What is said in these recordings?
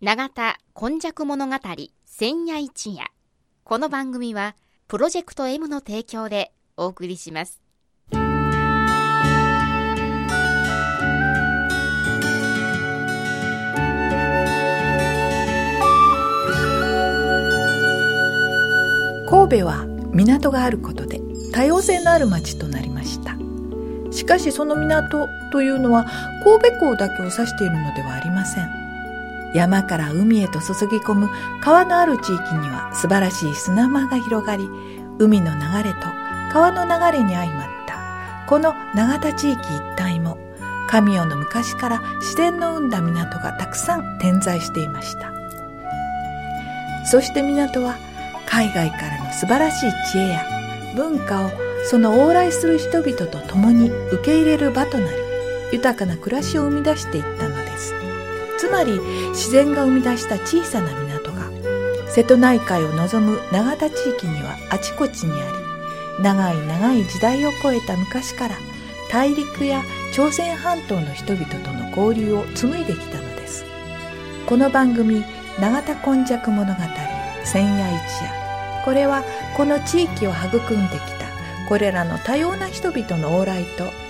永田今昔物語千夜一夜。この番組はプロジェクト M の提供でお送りします。神戸は港があることで多様性のある町となりました。しかしその港というのは神戸港だけを指しているのではありません。山から海へと注ぎ込む川のある地域には素晴らしい砂間が広がり海の流れと川の流れに相まった。この永田地域一帯も神代の昔から自然の生んだ港がたくさん点在していました。そして港は海外からの素晴らしい知恵や文化をその往来する人々と共に受け入れる場となり豊かな暮らしを生み出していったのつまり自然が生み出した小さな港が瀬戸内海を望む永田地域にはあちこちにあり長い長い時代を超えた昔から大陸や朝鮮半島の人々との交流を紡いできたのです。この番組「永田今昔物語千夜一夜」これはこの地域を育んできたこれらの多様な人々の往来と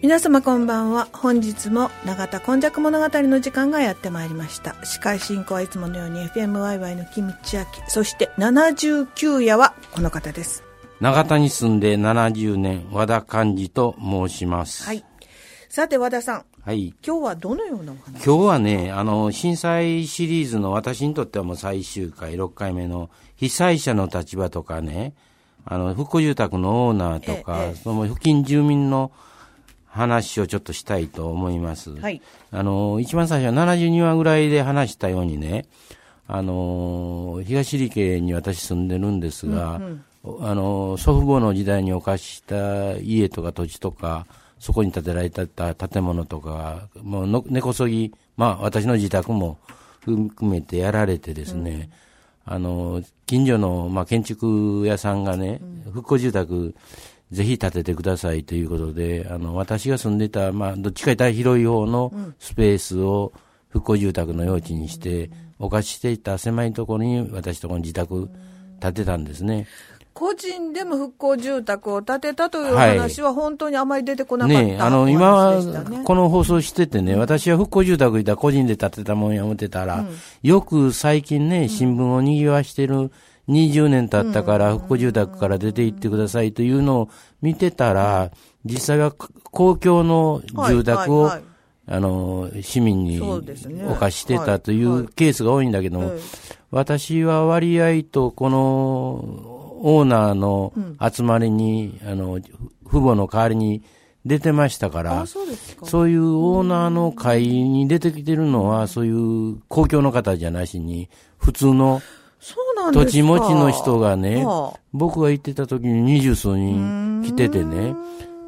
皆様こんばんは。本日も永田今昔物語の時間がやってまいりました。司会進行はいつものように FMYY の木道明。そして79夜はこの方です。永田に住んで70年、和田寛治と申します。はい。さて和田さん。はい。今日はどのようなお話？今日はね、あの、震災シリーズの私にとってはもう最終回、6回目の被災者の立場とかね、あの、復興住宅のオーナーとか、ええ、その付近住民の話をちょっとしたいと思います。はい。あの、一番最初は72話ぐらいで話したようにね、あの、東理系に私住んでるんですが、うんうん、あの、祖父母の時代に犯した家とか土地とか、そこに建てられた建物とか、もうの根こそぎ、まあ私の自宅も含めてやられてですね、うん、あの、近所の、まあ、建築屋さんがね、うん、復興住宅ぜひ建ててくださいということで、あの、私が住んでた、まあ、どっちか大広い方のスペースを復興住宅の用地にして、お貸ししていた狭いところに私とこの自宅建てたんですね。個人でも復興住宅を建てたという話は本当にあまり出てこなかった、ね、あの、今、この放送しててね、私は復興住宅いた個人で建てたもんや思ってたら、うん、よく最近ね、新聞を賑わしてる20年経ったから復興住宅から出て行ってくださいというのを見てたら、実際は公共の住宅を、あの、市民に犯してたというケースが多いんだけども、私は割合とこのオーナーの集まりに、あの、父母の代わりに出てましたから、そういうオーナーの会に出てきてるのは、そういう公共の方じゃなしに、普通の土地持ちの人がね、はあ、僕が行ってた時に二十数人来ててね、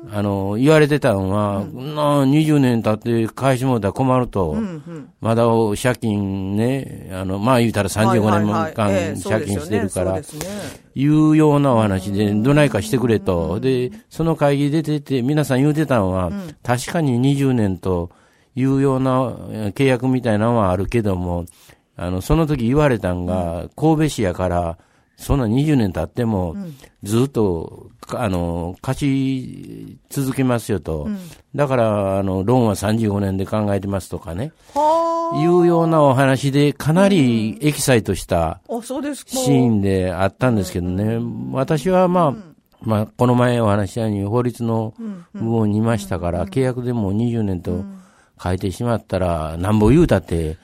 あの、言われてたのは、うん、な20年経って返しもらたら困ると、うんうん、まだ借金ね、あの、まあ言うたら35年間借金してるから、いうようなお話で、どないかしてくれと。で、その会議出てて、皆さん言うてたのは、うん、確かに20年というような契約みたいなのはあるけども、あの、その時言われたんが、神戸市やから、そんな20年経っても、ずっと、あの、貸し続けますよと。だから、あの、ローンは35年で考えてますとかね。いうようなお話で、かなりエキサイトしたシーンであったんですけどね。私はまあ、まあ、この前お話したように法律の部分にいましたから、契約でも20年と書いてしまったら、なんぼ言うたって、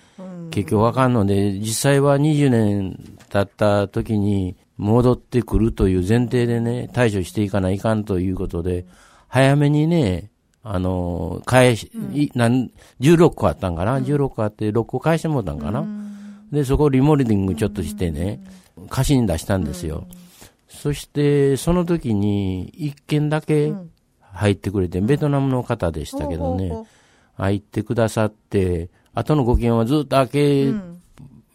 結局わかんので、実際は20年経った時に戻ってくるという前提でね、対処していかないかんということで、早めにね、あの、返し、いなん16個あったんかな、?16 個あって6個返してもらったんかな、で、そこをリモルディングちょっとしてね、貸しに出したんですよ。そして、その時に1件だけ入ってくれて、ベトナムの方でしたけどね、入ってくださって、後の5件はずっと開け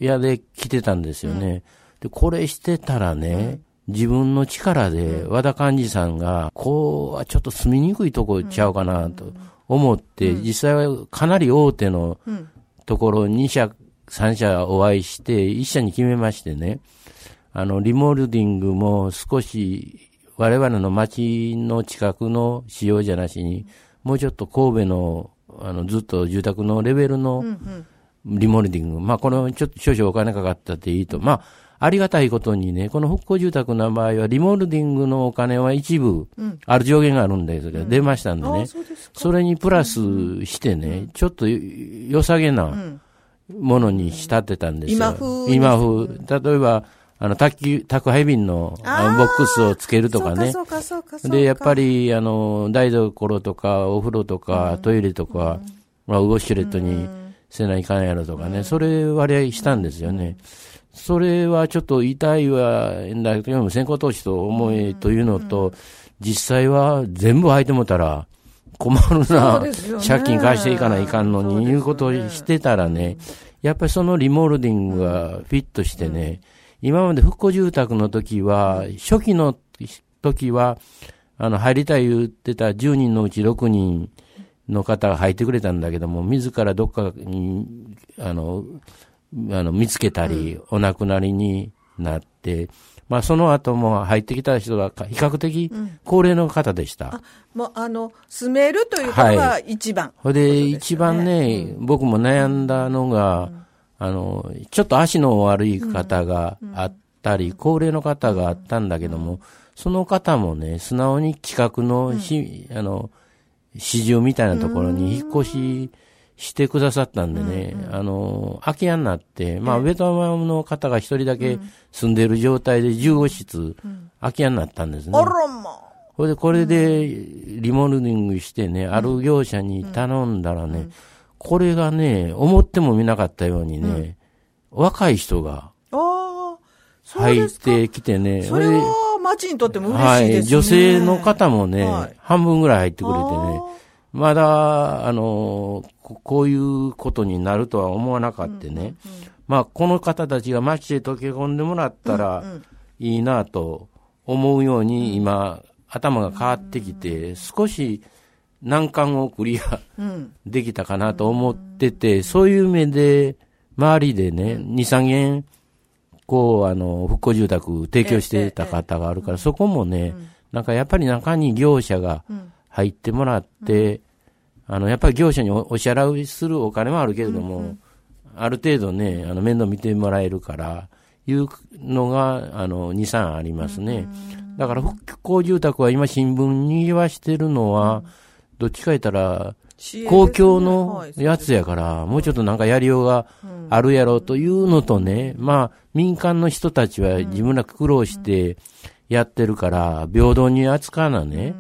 屋で来てたんですよね。で、これしてたらね、自分の力で和田幹事さんが、こうはちょっと住みにくいとこちゃうかなと思って、実際はかなり大手のところ2社、3社お会いして、1社に決めましてね、あの、リモールディングも少し我々の町の近くの仕様じゃなしに、もうちょっと神戸の、あの、ずっと住宅のレベルのリモールディング、まあ、このちょっと少々お金かかったっていいと、まあ、ありがたいことにね、この復興住宅の場合は、リモールディングのお金は一部、ある上限があるんですが、出ましたんでね、それにプラスしてね、ちょっと良さげなものに仕立てたんですよ。今風。今風。例えば、あの、宅宅配便のボックスをつけるとかね。で、やっぱり、あの、台所とか、お風呂とか、トイレとか、まあ、ウォシュレットにせないかんやろとかね、それ割合したんですよね。それはちょっと痛いは、だけど先行投資と思えというのと、実際は全部入ってもたら困るな、ね、借金返していかないかんのに、いうことをしてたらね、やっぱりそのリモールディングがフィットしてね、今まで復興住宅の時は、初期の時は、あの、入りたい言ってた10人のうち6人の方が入ってくれたんだけども、自らどっかに、あの、あの、見つけたり、お亡くなりになって、まあ、その後も入ってきた人が比較的高齢の方でした。うん、もう、あの、住めるということが一番、はい。で、一番ね、うん、僕も悩んだのが、うん、あの、ちょっと足の悪い方があったり、高齢の方があったんだけども、その方もね、素直に企画のし、あの、市場みたいなところに引っ越し、してくださったんでね、うんうん、あの、空き家になって、まあ、ベトナムの方が一人だけ住んでる状態で15室、空き家になったんですね。あらまほいで、これで、リモルディングしてね、ある業者に頼んだらね、これがね、思ってもみなかったようにね、若い人が、入ってきてね、それは町にとっても嬉しいですね。はい、女性の方もね、はい、半分ぐらい入ってくれてね、まだ、あの、こういうことになるとは思わなかったね。まあ、この方たちが街で溶け込んでもらったらいいなと思うように今、頭が変わってきて、少し難関をクリアできたかなと思ってて、そういう目で、周りでね、2、3軒、こう、あの、復興住宅提供してた方があるから、そこもね、なんかやっぱり中に業者が入ってもらって、あの、やっぱり業者にお支払いするお金もあるけれども、ある程度ね、あの、面倒見てもらえるから、いうのが、あの、2、3ありますね。だから、復興住宅は今新聞に言わしてるのは、どっちか言ったら、公共のやつやから、もうちょっとなんかやりようがあるやろうというのとね、まあ、民間の人たちは自分ら苦労してやってるから、平等に扱わなね、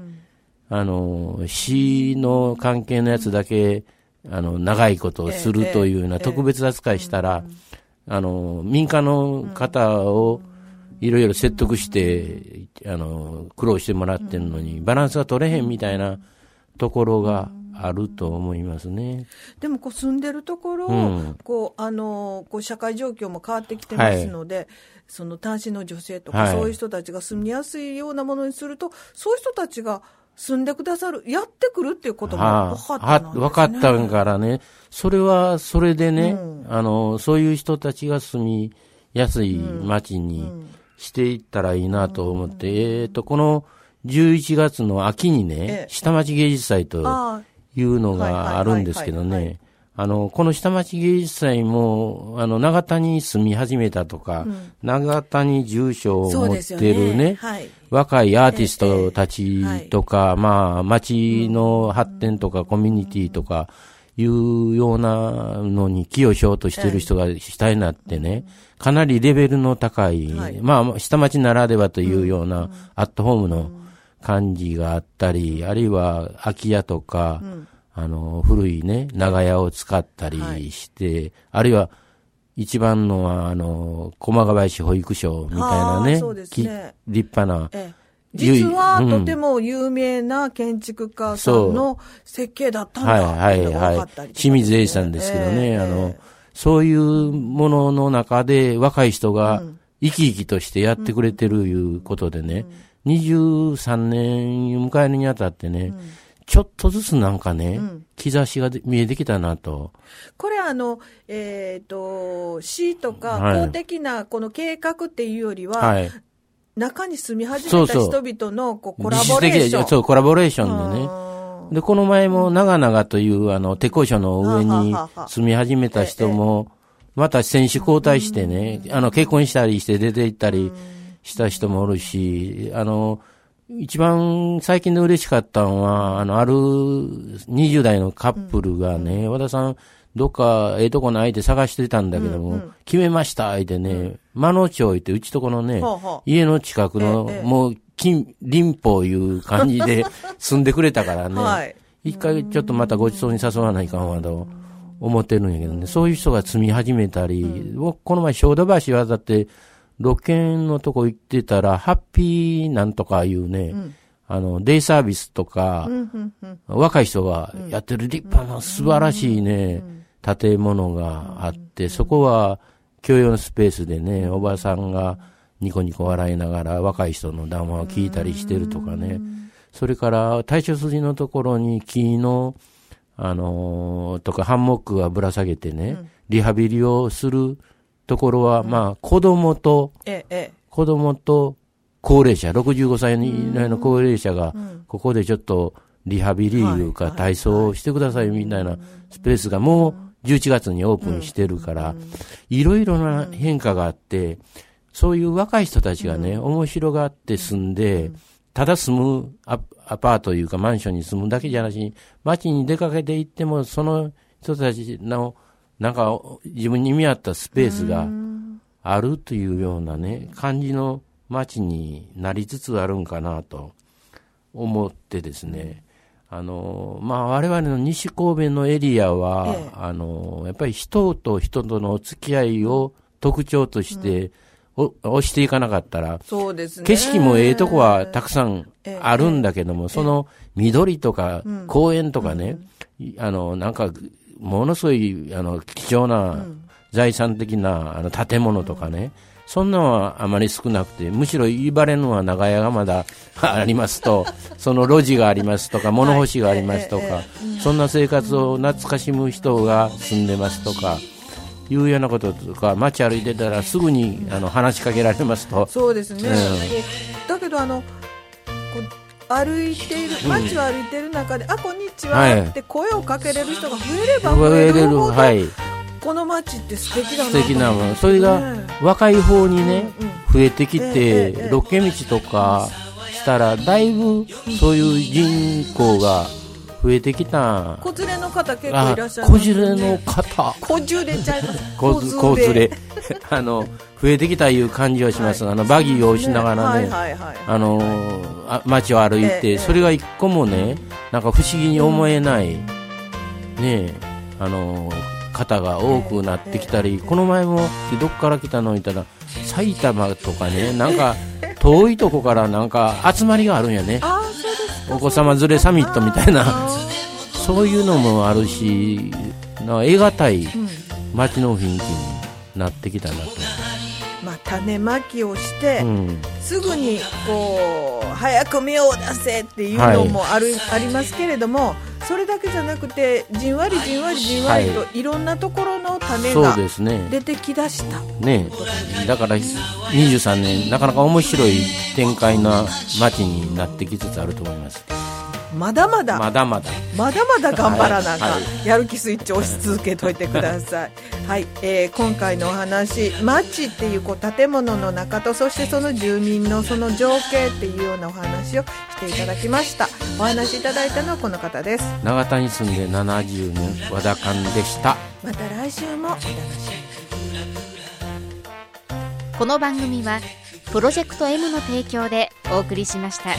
あの、死の関係のやつだけ、あの、長いことをするというような特別扱いしたら、あの、民間の方をいろいろ説得して、あの、苦労してもらってるのに、バランスが取れへんみたいなところが、あると思いますね。でもこう住んでるところ、うん、こうあのこう社会状況も変わってきてますので、はい、その単身の女性とか、はい、そういう人たちが住みやすいようなものにすると、そういう人たちが住んでくださる、やってくるっていうことも分かったんね、分かったからね、それはそれでね、うん、あの、そういう人たちが住みやすい街にしていったらいいなと思って、うん、えっ、ー、と、この11月の秋にね、下町芸術祭というのがあるんですけどね、あの、この下町芸術祭も、あの、長田に住み始めたとか、うん、長田に住所を持ってるね、ね。はい、若いアーティストたちとか、えまあ、町の発展とか、コミュニティとか、いうようなのに寄与しようとしてる人がしたいなってね、かなりレベルの高い、はい、まあ、下町ならではというような、アットホームの感じがあったり、あるいは空き家とか、うん。あの、古いね、長屋を使ったりして、あるいは、一番のは、あの、駒ヶ林保育所みたいなね、ね。立派な、ええ。はうん。とても有名な建築家さんの設計だったんだはいはいはい。清水英さんですけどね、ええ。あの、そういうものの中で若い人が生き生きとしてやってくれてるいうことでね、23年迎えるにあたってね、ちょっとずつなんかね、兆しがで見えてきたなと。これあの、えっ、と、市とかはい。公的なこの計画っていうよりは、はい。中に住み始めた人々のこうコラボレーション。そう、コラボレーションでね。ねで、この前も長々という、あの、鉄工所の上に住み始めた人も、また選手交代してね、あの、結婚したりして出て行ったりした人もおるし、あの、一番最近で嬉しかったのは、あの、ある20代のカップルがね、和田さん、どっかええとこないって探してたんだけども、決めました、ってね、間野町行って、うちとこのねほうほう、家の近くのええ、もう、近、林法いう感じで 住んでくれたからね。はい。一回ちょっとまたごちそうに誘わないかんわと思ってるんやけどね。そういう人が住み始めたり、僕この前小田橋渡って、ロケンのとこ行ってたら、ハッピーなんとかいうね、あの、デイサービスとか、若い人がやってる立派な素晴らしいね、建物があって、そこは共用のスペースでね、おばさんがニコニコ笑いながら若い人の談話を聞いたりしてるとかね。それから、対処筋のところに木の、あのーとかハンモックがぶら下げてね、リハビリをするところは、まあ、子供と、ええ、え子供と高齢者、65歳以内の高齢者が、ここでちょっとリハビリいうか体操をしてくださいみたいなスペースがもう11月にオープンしてるから、いろいろな変化があって、そういう若い人たちがね、面白がって住んで、ただ住むアアパートいうかマンションに住むだけじゃなし、街に出かけて行っても、その人たちの、なんか自分に見合ったスペースがあるというようなね、感じの街になりつつあるんかなと思ってですね、あの、まあ、我々の西神戸のエリアは、ええ。あの、やっぱり人と人とのお付き合いを特徴として、お押していかなかったら、そうですね。景色もええとこはたくさんあるんだけども、その緑とか公園とかね、いあの、なんか、ものすごい、あの、貴重な財産的なあの建物とかね、そんなのはあまり少なくて、むしろ言われるのは長屋がまだ ありますと、その路地がありますとか、物干しがありますとか、そんな生活を懐かしむ人が住んでますとか、いうようなこととか、街歩いてたらすぐにあの話しかけられますと、そうですね。うん。だけどあの歩いている街を歩いている中で、あこんにちはって声をかけれる人が増えれば増増えれる、ほど、はい、この街って素敵だな素敵なもの。それねが若い方にね、増えてきてえ、ロケ道とかしたら、だいぶそういう人口が増えてきた。子連れの方結構あいらっしゃいます、子連れの方、子連れちゃいます。子子連れ、あの、増えてきたいう感じはします。あの、バギーを押しながらね、はいはいはい。あのあ街を歩いて、ええそれが一個もね、なんか不思議に思えない、ねあの方が多くなってきたり、この前もどっから来たの言ったら、埼玉とかね、なんか遠いとこからなんか集まりがあるんやね。お子様連れサミットみたいな、あそういうのもあるし、な得難い街の雰囲気になってきたなと。まあ、種まきをして、うん。すぐにこう早く芽を出せっていうのもある、ありますけれどもそれだけじゃなくてじんわりじんわりじんわりと、、はいろんなところの種がですね。出てきだした、ねだから23年、なかなか面白い展開な街になってきつつあると思います。まだまだ、まだまだ。まだまだ頑張らなあかん、はいやる気スイッチ押し続けといてください。はい、えー今回のお話、町っていうこう建物の中と、そしてその住民のその情景っていうようなお話をしていただきました。お話しいただいたのはこの方です。長田に住んで70年、和田勘でした。また来週もお楽しみに。この番組はプロジェクト M の提供でお送りしました。